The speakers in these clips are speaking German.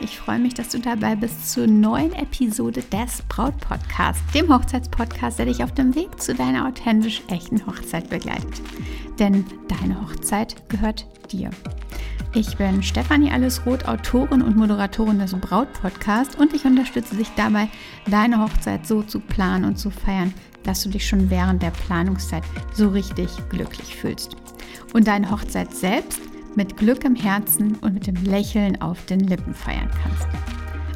Ich freue mich, dass du dabei bist zur neuen Episode des Braut Podcasts, dem Hochzeitspodcast, der dich auf dem Weg zu deiner authentisch echten Hochzeit begleitet. Denn deine Hochzeit gehört dir. Ich bin Stefanie Allesroth, Autorin und Moderatorin des Braut Podcasts und ich unterstütze dich dabei, deine Hochzeit so zu planen und zu feiern, dass du dich schon während der Planungszeit so richtig glücklich fühlst. Und deine Hochzeit selbst mit Glück im Herzen und mit dem Lächeln auf den Lippen feiern kannst.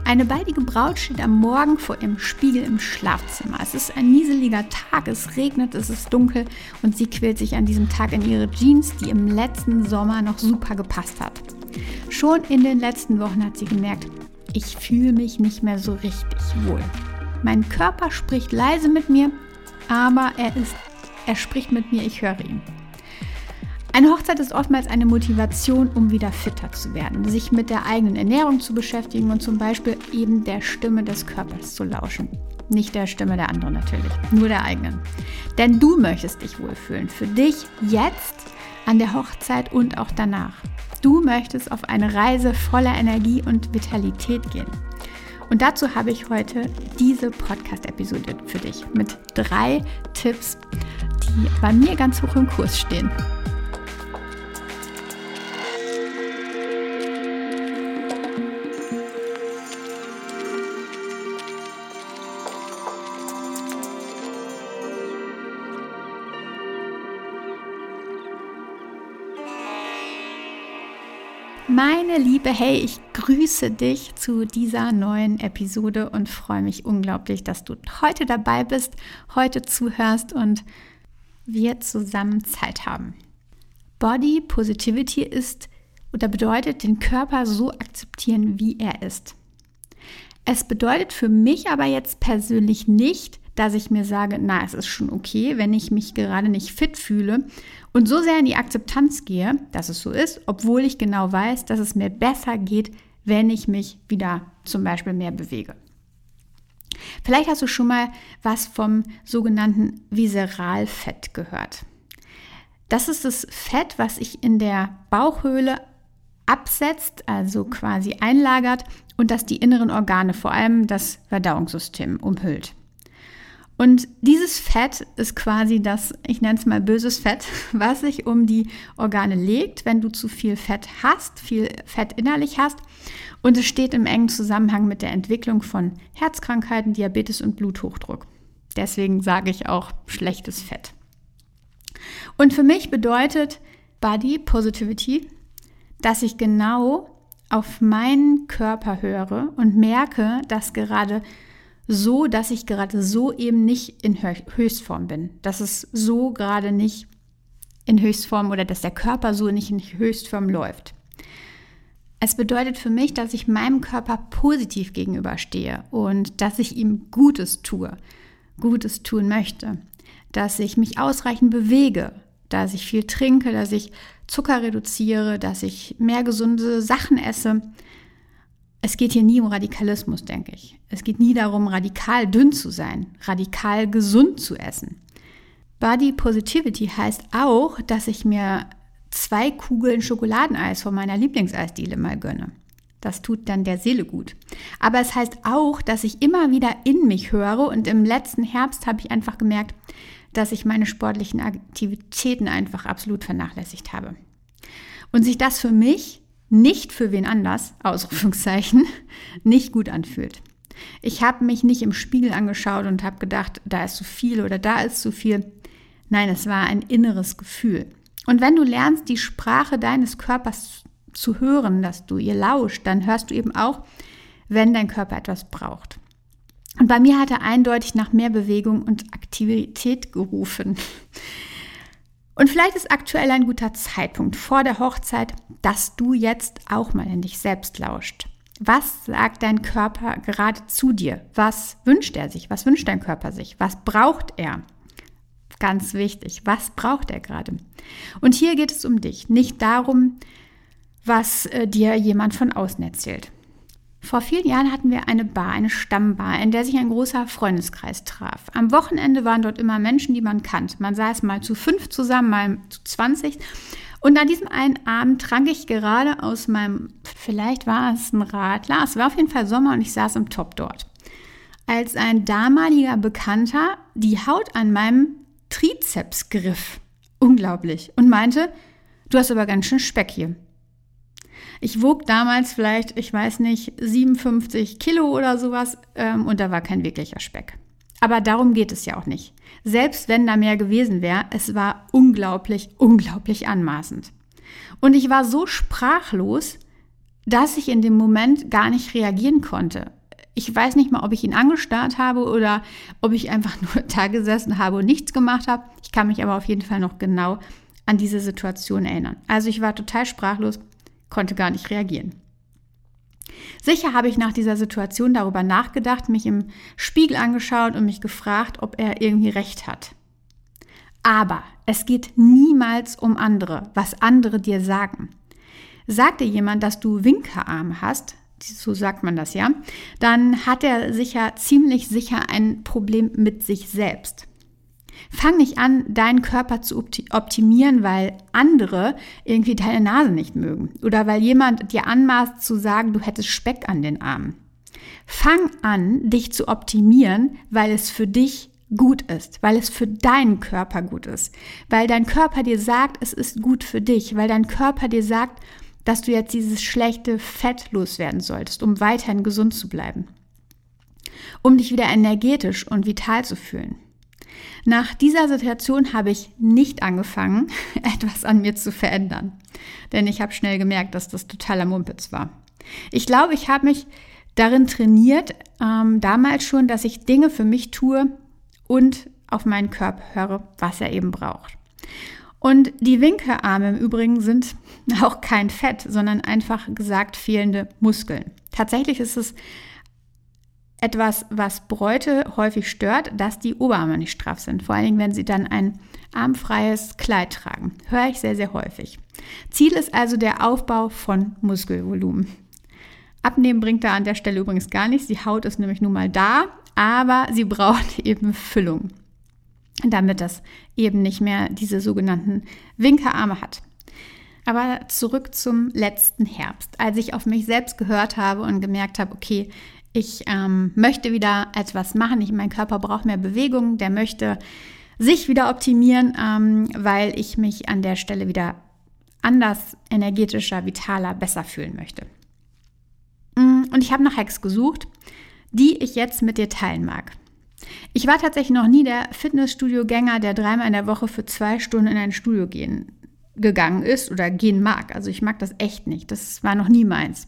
Eine baldige Braut steht am Morgen vor ihrem Spiegel im Schlafzimmer. Es ist ein nieseliger Tag, es regnet, es ist dunkel und sie quält sich an diesem Tag in ihre Jeans, die im letzten Sommer noch super gepasst hat. Schon in den letzten Wochen hat sie gemerkt, ich fühle mich nicht mehr so richtig wohl. Mein Körper spricht leise mit mir, aber er ist, er spricht mit mir, ich höre ihn. Eine Hochzeit ist oftmals eine Motivation, um wieder fitter zu werden, sich mit der eigenen Ernährung zu beschäftigen und zum Beispiel eben der Stimme des Körpers zu lauschen. Nicht der Stimme der anderen natürlich, nur der eigenen. Denn du möchtest dich wohlfühlen. Für dich jetzt, an der Hochzeit und auch danach. Du möchtest auf eine Reise voller Energie und Vitalität gehen. Und dazu habe ich heute diese Podcast-Episode für dich mit drei Tipps, die bei mir ganz hoch im Kurs stehen. Meine Liebe, hey, ich grüße dich zu dieser neuen Episode und freue mich unglaublich, dass du heute dabei bist, heute zuhörst und wir zusammen Zeit haben. Body Positivity ist oder bedeutet, den Körper so akzeptieren, wie er ist. Es bedeutet für mich aber jetzt persönlich nicht, dass ich mir sage, na, es ist schon okay, wenn ich mich gerade nicht fit fühle und so sehr in die Akzeptanz gehe, dass es so ist, obwohl ich genau weiß, dass es mir besser geht, wenn ich mich wieder zum Beispiel mehr bewege. Vielleicht hast du schon mal was vom sogenannten Viseralfett gehört. Das ist das Fett, was sich in der Bauchhöhle absetzt, also quasi einlagert und das die inneren Organe, vor allem das Verdauungssystem, umhüllt. Und dieses Fett ist quasi das, ich nenne es mal böses Fett, was sich um die Organe legt, wenn du zu viel Fett hast, viel Fett innerlich hast. Und es steht im engen Zusammenhang mit der Entwicklung von Herzkrankheiten, Diabetes und Bluthochdruck. Deswegen sage ich auch schlechtes Fett. Und für mich bedeutet Body Positivity, dass ich genau auf meinen Körper höre und merke, dass gerade so, dass ich gerade so eben nicht in Höchstform bin. Dass es so gerade nicht in Höchstform oder dass der Körper so nicht in Höchstform läuft. Es bedeutet für mich, dass ich meinem Körper positiv gegenüberstehe und dass ich ihm Gutes tue, Gutes tun möchte, dass ich mich ausreichend bewege, dass ich viel trinke, dass ich Zucker reduziere, dass ich mehr gesunde Sachen esse, es geht hier nie um Radikalismus, denke ich. Es geht nie darum, radikal dünn zu sein, radikal gesund zu essen. Body Positivity heißt auch, dass ich mir zwei Kugeln Schokoladeneis von meiner Lieblingseisdiele mal gönne. Das tut dann der Seele gut. Aber es heißt auch, dass ich immer wieder in mich höre und im letzten Herbst habe ich einfach gemerkt, dass ich meine sportlichen Aktivitäten einfach absolut vernachlässigt habe. Und sich das für mich nicht für wen anders, Ausrufungszeichen, nicht gut anfühlt. Ich habe mich nicht im Spiegel angeschaut und habe gedacht, da ist zu viel oder da ist zu viel. Nein, es war ein inneres Gefühl. Und wenn du lernst, die Sprache deines Körpers zu hören, dass du ihr lauscht, dann hörst du eben auch, wenn dein Körper etwas braucht. Und bei mir hat er eindeutig nach mehr Bewegung und Aktivität gerufen. Und vielleicht ist aktuell ein guter Zeitpunkt vor der Hochzeit, dass du jetzt auch mal in dich selbst lauscht. Was sagt dein Körper gerade zu dir? Was wünscht er sich? Was wünscht dein Körper sich? Was braucht er? Ganz wichtig, was braucht er gerade? Und hier geht es um dich, nicht darum, was äh, dir jemand von außen erzählt. Vor vielen Jahren hatten wir eine Bar, eine Stammbar, in der sich ein großer Freundeskreis traf. Am Wochenende waren dort immer Menschen, die man kannte. Man saß mal zu fünf zusammen, mal zu zwanzig. Und an diesem einen Abend trank ich gerade aus meinem, vielleicht war es ein Radler, es war auf jeden Fall Sommer und ich saß im Top dort. Als ein damaliger Bekannter die Haut an meinem Trizeps griff, unglaublich, und meinte, du hast aber ganz schön Speck hier. Ich wog damals vielleicht, ich weiß nicht, 57 Kilo oder sowas ähm, und da war kein wirklicher Speck. Aber darum geht es ja auch nicht. Selbst wenn da mehr gewesen wäre, es war unglaublich, unglaublich anmaßend. Und ich war so sprachlos, dass ich in dem Moment gar nicht reagieren konnte. Ich weiß nicht mal, ob ich ihn angestarrt habe oder ob ich einfach nur da gesessen habe und nichts gemacht habe. Ich kann mich aber auf jeden Fall noch genau an diese Situation erinnern. Also ich war total sprachlos, konnte gar nicht reagieren. Sicher habe ich nach dieser Situation darüber nachgedacht, mich im Spiegel angeschaut und mich gefragt, ob er irgendwie recht hat. Aber es geht niemals um andere, was andere dir sagen. Sagt dir jemand, dass du Winkerarm hast, so sagt man das ja, dann hat er sicher ziemlich sicher ein Problem mit sich selbst. Fang nicht an, deinen Körper zu optimieren, weil andere irgendwie deine Nase nicht mögen oder weil jemand dir anmaßt zu sagen, du hättest Speck an den Armen. Fang an, dich zu optimieren, weil es für dich gut ist, weil es für deinen Körper gut ist, weil dein Körper dir sagt, es ist gut für dich, weil dein Körper dir sagt, dass du jetzt dieses schlechte Fett loswerden solltest, um weiterhin gesund zu bleiben, um dich wieder energetisch und vital zu fühlen. Nach dieser Situation habe ich nicht angefangen, etwas an mir zu verändern. Denn ich habe schnell gemerkt, dass das totaler Mumpitz war. Ich glaube, ich habe mich darin trainiert, ähm, damals schon, dass ich Dinge für mich tue und auf meinen Körper höre, was er eben braucht. Und die Winkelarme im Übrigen sind auch kein Fett, sondern einfach gesagt fehlende Muskeln. Tatsächlich ist es etwas, was Bräute häufig stört, dass die Oberarme nicht straff sind. Vor allen Dingen, wenn sie dann ein armfreies Kleid tragen. Höre ich sehr, sehr häufig. Ziel ist also der Aufbau von Muskelvolumen. Abnehmen bringt da an der Stelle übrigens gar nichts. Die Haut ist nämlich nun mal da, aber sie braucht eben Füllung, damit das eben nicht mehr diese sogenannten Winkerarme hat. Aber zurück zum letzten Herbst, als ich auf mich selbst gehört habe und gemerkt habe, okay, ich ähm, möchte wieder etwas machen. Ich, mein Körper braucht mehr Bewegung. Der möchte sich wieder optimieren, ähm, weil ich mich an der Stelle wieder anders, energetischer, vitaler, besser fühlen möchte. Mm, und ich habe nach Hacks gesucht, die ich jetzt mit dir teilen mag. Ich war tatsächlich noch nie der Fitnessstudio-Gänger, der dreimal in der Woche für zwei Stunden in ein Studio gehen gegangen ist oder gehen mag. Also ich mag das echt nicht. Das war noch nie meins.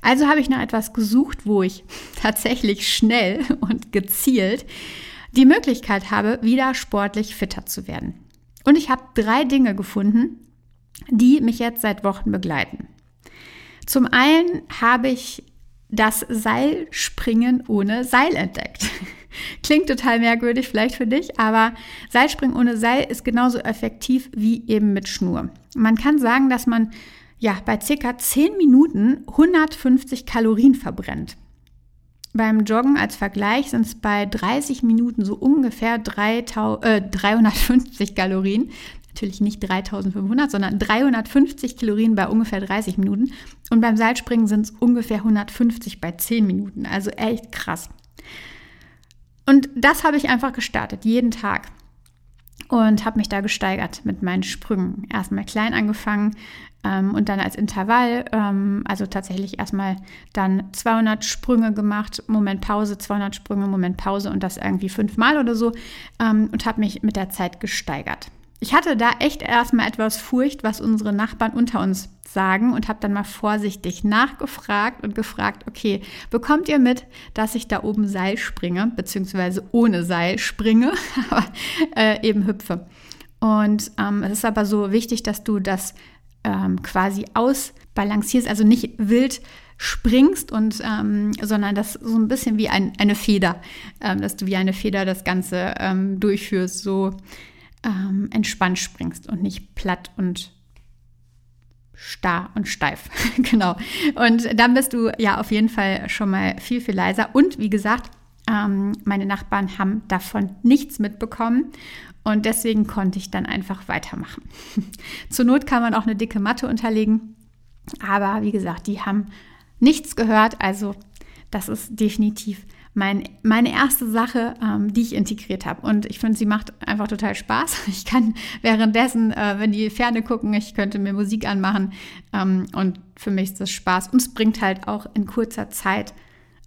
Also habe ich nach etwas gesucht, wo ich tatsächlich schnell und gezielt die Möglichkeit habe, wieder sportlich fitter zu werden. Und ich habe drei Dinge gefunden, die mich jetzt seit Wochen begleiten. Zum einen habe ich das Seilspringen ohne Seil entdeckt. Klingt total merkwürdig vielleicht für dich, aber Seilspringen ohne Seil ist genauso effektiv wie eben mit Schnur. Man kann sagen, dass man ja bei circa 10 Minuten 150 Kalorien verbrennt. Beim Joggen als Vergleich sind es bei 30 Minuten so ungefähr 3000, äh, 350 Kalorien. Natürlich nicht 3500, sondern 350 Kalorien bei ungefähr 30 Minuten. Und beim Seilspringen sind es ungefähr 150 bei 10 Minuten. Also echt krass. Und das habe ich einfach gestartet, jeden Tag. Und habe mich da gesteigert mit meinen Sprüngen. Erstmal klein angefangen ähm, und dann als Intervall, ähm, also tatsächlich erstmal dann 200 Sprünge gemacht, Moment Pause, 200 Sprünge, Moment Pause und das irgendwie fünfmal oder so ähm, und habe mich mit der Zeit gesteigert. Ich hatte da echt erstmal etwas Furcht, was unsere Nachbarn unter uns sagen und habe dann mal vorsichtig nachgefragt und gefragt, okay, bekommt ihr mit, dass ich da oben Seil springe, beziehungsweise ohne Seil springe, aber äh, eben hüpfe. Und ähm, es ist aber so wichtig, dass du das ähm, quasi ausbalancierst, also nicht wild springst und ähm, sondern das so ein bisschen wie ein, eine Feder, ähm, dass du wie eine Feder das Ganze ähm, durchführst, so ähm, entspannt springst und nicht platt und starr und steif. genau. Und dann bist du ja auf jeden Fall schon mal viel, viel leiser. Und wie gesagt, ähm, meine Nachbarn haben davon nichts mitbekommen. Und deswegen konnte ich dann einfach weitermachen. Zur Not kann man auch eine dicke Matte unterlegen. Aber wie gesagt, die haben nichts gehört. Also das ist definitiv mein, meine erste Sache, ähm, die ich integriert habe. Und ich finde, sie macht einfach total Spaß. Ich kann währenddessen, äh, wenn die Ferne gucken, ich könnte mir Musik anmachen. Ähm, und für mich ist das Spaß. Und es bringt halt auch in kurzer Zeit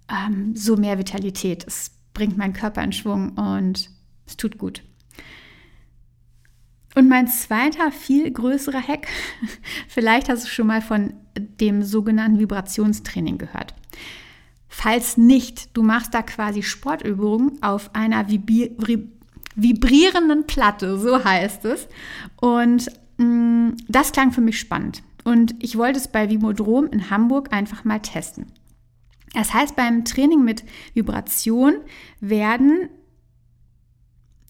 ähm, so mehr Vitalität. Es bringt meinen Körper in Schwung und es tut gut. Und mein zweiter, viel größerer Hack, vielleicht hast du schon mal von dem sogenannten Vibrationstraining gehört. Falls nicht, du machst da quasi Sportübungen auf einer vibrierenden Platte, so heißt es. Und mh, mm, das klang für mich spannend. Und ich wollte es bei Vimodrom in Hamburg einfach mal testen. Das heißt, beim Training mit Vibration werden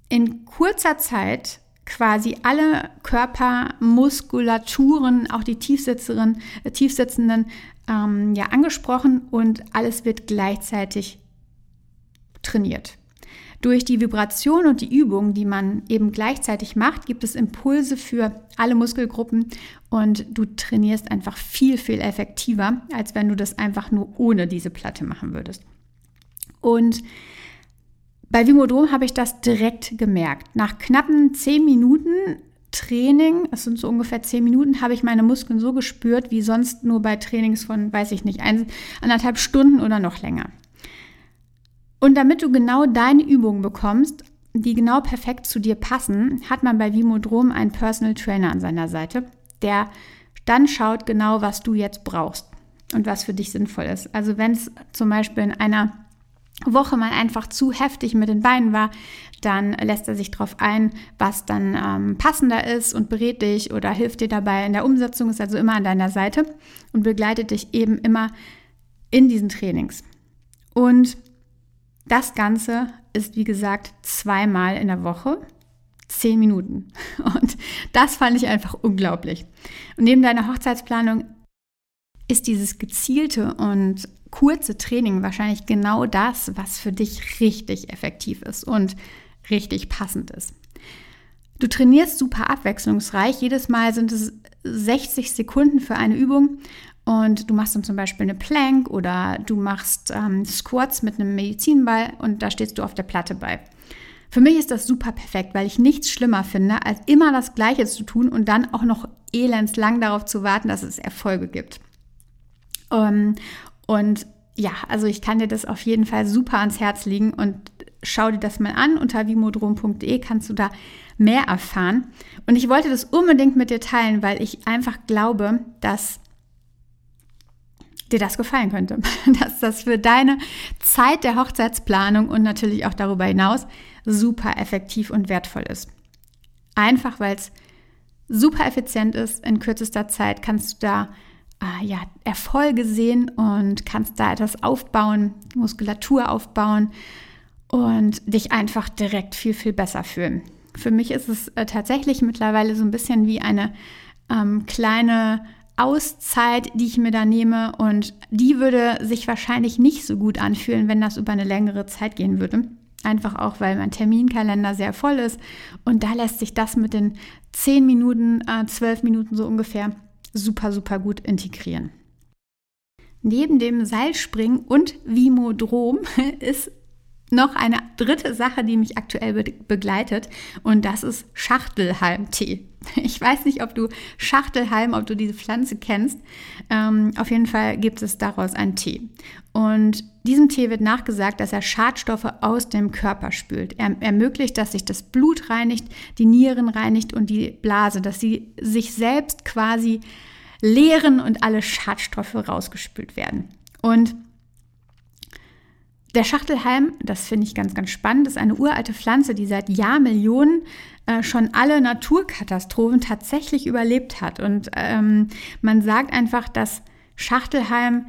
in kurzer Zeit quasi alle Körpermuskulaturen, auch die tiefsitzenden, äh, tiefsitzenden, ähm, ja, angesprochen und alles wird gleichzeitig trainiert. Durch die Vibration und die Übung, die man eben gleichzeitig macht, gibt es Impulse für alle Muskelgruppen und du trainierst einfach viel, viel effektiver, als wenn du das einfach nur ohne diese Platte machen würdest. Und bei Vimodrom habe ich das direkt gemerkt. Nach knappen zehn Minuten Training, es sind so ungefähr zehn Minuten, habe ich meine Muskeln so gespürt wie sonst nur bei Trainings von, weiß ich nicht, ein, anderthalb Stunden oder noch länger. Und damit du genau deine Übungen bekommst, die genau perfekt zu dir passen, hat man bei Vimodrom einen Personal Trainer an seiner Seite, der dann schaut genau, was du jetzt brauchst und was für dich sinnvoll ist. Also wenn es zum Beispiel in einer Woche mal einfach zu heftig mit den Beinen war, dann lässt er sich darauf ein, was dann ähm, passender ist und berät dich oder hilft dir dabei in der Umsetzung, ist also immer an deiner Seite und begleitet dich eben immer in diesen Trainings. Und das Ganze ist, wie gesagt, zweimal in der Woche, zehn Minuten. Und das fand ich einfach unglaublich. Und neben deiner Hochzeitsplanung ist dieses gezielte und kurze Training wahrscheinlich genau das, was für dich richtig effektiv ist und richtig passend ist. Du trainierst super abwechslungsreich. Jedes Mal sind es 60 Sekunden für eine Übung und du machst dann zum Beispiel eine Plank oder du machst ähm, Squats mit einem Medizinball und da stehst du auf der Platte bei. Für mich ist das super perfekt, weil ich nichts schlimmer finde, als immer das Gleiche zu tun und dann auch noch elendslang darauf zu warten, dass es Erfolge gibt. Ähm, und ja, also ich kann dir das auf jeden Fall super ans Herz legen und schau dir das mal an. Unter vimodrom.de kannst du da mehr erfahren. Und ich wollte das unbedingt mit dir teilen, weil ich einfach glaube, dass dir das gefallen könnte. Dass das für deine Zeit der Hochzeitsplanung und natürlich auch darüber hinaus super effektiv und wertvoll ist. Einfach weil es super effizient ist. In kürzester Zeit kannst du da äh, ja, Erfolge sehen und kannst da etwas aufbauen, Muskulatur aufbauen und dich einfach direkt viel, viel besser fühlen. Für mich ist es äh, tatsächlich mittlerweile so ein bisschen wie eine ähm, kleine Auszeit, die ich mir da nehme und die würde sich wahrscheinlich nicht so gut anfühlen, wenn das über eine längere Zeit gehen würde. Einfach auch, weil mein Terminkalender sehr voll ist und da lässt sich das mit den 10 Minuten, äh, 12 Minuten so ungefähr super, super gut integrieren. Neben dem Seilspringen und Vimodrom ist noch eine dritte Sache, die mich aktuell be begleitet und das ist Schachtelhalmtee. Ich weiß nicht, ob du Schachtelhalm, ob du diese Pflanze kennst. Ähm, auf jeden Fall gibt es daraus einen Tee. Und diesem Tee wird nachgesagt, dass er Schadstoffe aus dem Körper spült. Er ermöglicht, dass sich das Blut reinigt, die Nieren reinigt und die Blase, dass sie sich selbst quasi leeren und alle Schadstoffe rausgespült werden. Und der Schachtelhalm, das finde ich ganz, ganz spannend, ist eine uralte Pflanze, die seit Jahrmillionen äh, schon alle Naturkatastrophen tatsächlich überlebt hat. Und ähm, man sagt einfach, dass Schachtelhalm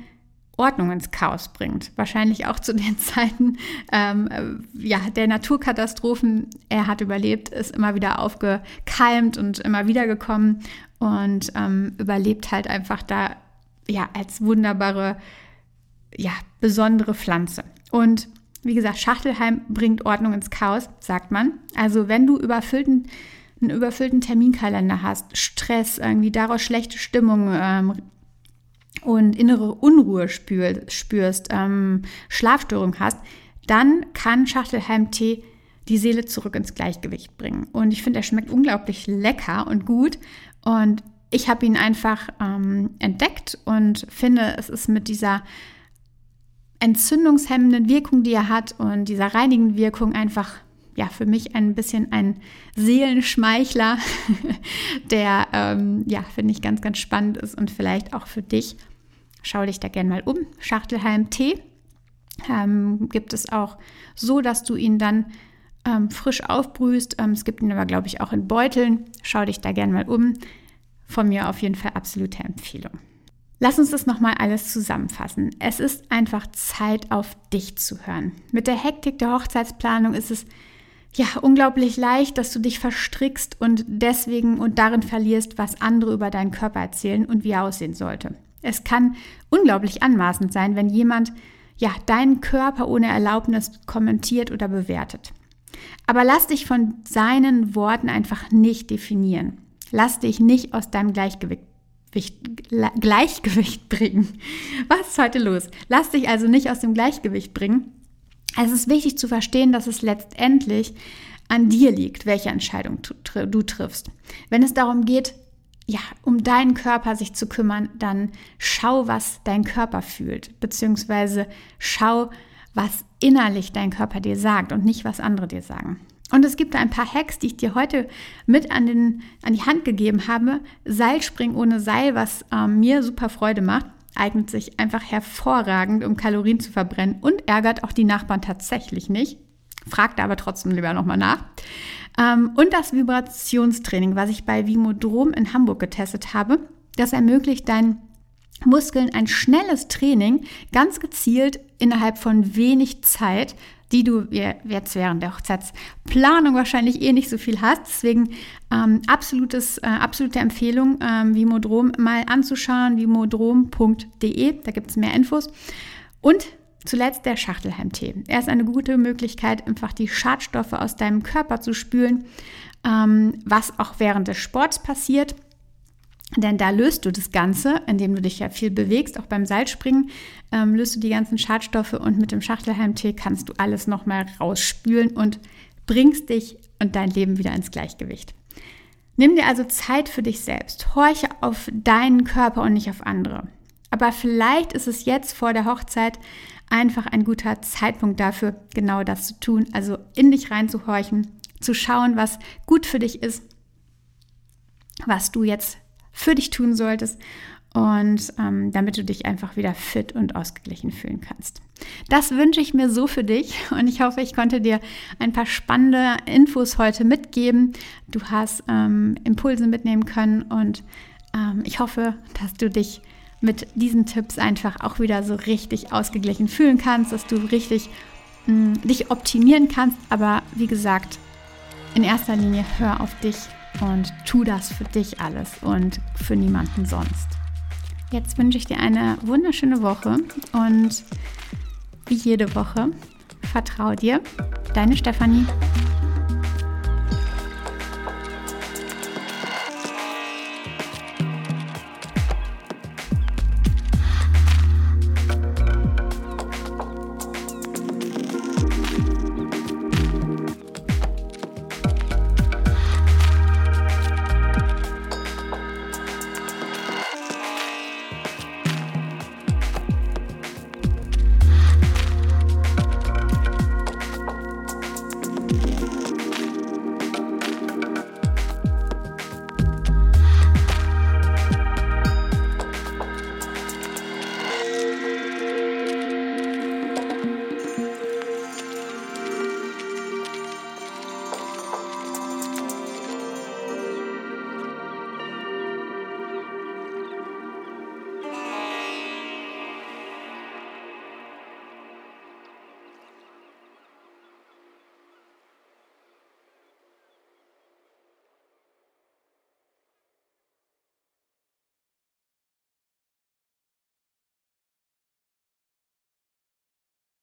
Ordnung ins Chaos bringt. Wahrscheinlich auch zu den Zeiten ähm, äh, ja, der Naturkatastrophen. Er hat überlebt, ist immer wieder aufgekalmt und immer wieder gekommen und ähm, überlebt halt einfach da ja als wunderbare, ja, besondere Pflanze. Und Wie gesagt, Schachtelheim bringt Ordnung ins Chaos, sagt man. Also wenn du überfüllten, einen überfüllten Terminkalender hast, Stress, irgendwie daraus schlechte Stimmung ähm, und innere Unruhe spür, spürst, ähm, Schlafstörung hast, dann kann Schachtelheim-Tee die Seele zurück ins Gleichgewicht bringen. Und ich finde, er schmeckt unglaublich lecker und gut. Und ich habe ihn einfach ähm, entdeckt und finde, es ist mit dieser entzündungshemmenden Wirkung, die er hat und dieser reinigenden Wirkung einfach ja für mich ein bisschen ein Seelenschmeichler, der ähm, ja finde ich ganz ganz spannend ist und vielleicht auch für dich. Schau dich da gerne mal um. Schachtelhalm Tee ähm, gibt es auch so, dass du ihn dann ähm, frisch aufbrühst. Ähm, es gibt ihn aber glaube ich auch in Beuteln. Schau dich da gerne mal um. Von mir auf jeden Fall absolute Empfehlung. Lass uns das nochmal alles zusammenfassen. Es ist einfach Zeit, auf dich zu hören. Mit der Hektik der Hochzeitsplanung ist es ja unglaublich leicht, dass du dich verstrickst und deswegen und darin verlierst, was andere über deinen Körper erzählen und wie er aussehen sollte. Es kann unglaublich anmaßend sein, wenn jemand ja deinen Körper ohne Erlaubnis kommentiert oder bewertet. Aber lass dich von seinen Worten einfach nicht definieren. Lass dich nicht aus deinem Gleichgewicht Gleichgewicht bringen. Was ist heute los? Lass dich also nicht aus dem Gleichgewicht bringen. Es ist wichtig zu verstehen, dass es letztendlich an dir liegt, welche Entscheidung du triffst. Wenn es darum geht, ja, um deinen Körper sich zu kümmern, dann schau, was dein Körper fühlt, beziehungsweise schau, was innerlich dein Körper dir sagt und nicht, was andere dir sagen. Und es gibt ein paar Hacks, die ich dir heute mit an, den, an die Hand gegeben habe. Seilspringen ohne Seil, was ähm, mir super Freude macht, eignet sich einfach hervorragend, um Kalorien zu verbrennen und ärgert auch die Nachbarn tatsächlich nicht. Fragt aber trotzdem lieber nochmal nach. Ähm, und das Vibrationstraining, was ich bei Vimodrom in Hamburg getestet habe, das ermöglicht deinen Muskeln ein schnelles Training, ganz gezielt innerhalb von wenig Zeit die du jetzt während der Hochzeitsplanung wahrscheinlich eh nicht so viel hast. Deswegen ähm, absolutes, äh, absolute Empfehlung, ähm, Vimodrom mal anzuschauen, vimodrom.de, da gibt es mehr Infos. Und zuletzt der Schachtelheimtee. Er ist eine gute Möglichkeit, einfach die Schadstoffe aus deinem Körper zu spülen, ähm, was auch während des Sports passiert. Denn da löst du das Ganze, indem du dich ja viel bewegst, auch beim Seilspringen, ähm, löst du die ganzen Schadstoffe und mit dem Schachtelheimtee kannst du alles nochmal rausspülen und bringst dich und dein Leben wieder ins Gleichgewicht. Nimm dir also Zeit für dich selbst. Horche auf deinen Körper und nicht auf andere. Aber vielleicht ist es jetzt vor der Hochzeit einfach ein guter Zeitpunkt dafür, genau das zu tun. Also in dich reinzuhorchen, zu schauen, was gut für dich ist, was du jetzt für dich tun solltest und ähm, damit du dich einfach wieder fit und ausgeglichen fühlen kannst. Das wünsche ich mir so für dich und ich hoffe, ich konnte dir ein paar spannende Infos heute mitgeben. Du hast ähm, Impulse mitnehmen können und ähm, ich hoffe, dass du dich mit diesen Tipps einfach auch wieder so richtig ausgeglichen fühlen kannst, dass du richtig mh, mm, dich optimieren kannst. Aber wie gesagt, in erster Linie hör auf dich und tu das für dich alles und für niemanden sonst. Jetzt wünsche ich dir eine wunderschöne Woche und wie jede Woche, vertrau dir, deine Stefanie.